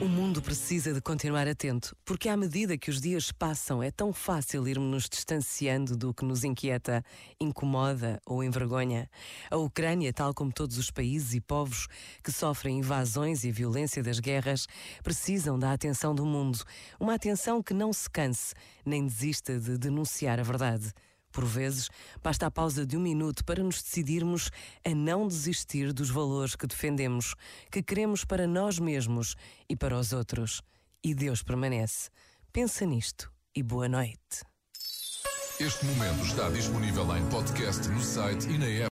O mundo precisa de continuar atento, porque à medida que os dias passam é tão fácil irmos nos distanciando do que nos inquieta, incomoda ou envergonha. A Ucrânia, tal como todos os países e povos que sofrem invasões e violência das guerras, precisam da atenção do mundo, uma atenção que não se canse nem desista de denunciar a verdade. Por vezes, basta a pausa de um minuto para nos decidirmos a não desistir dos valores que defendemos, que queremos para nós mesmos e para os outros. E Deus permanece. Pensa nisto e boa noite. Este momento está disponível em podcast no site e na app.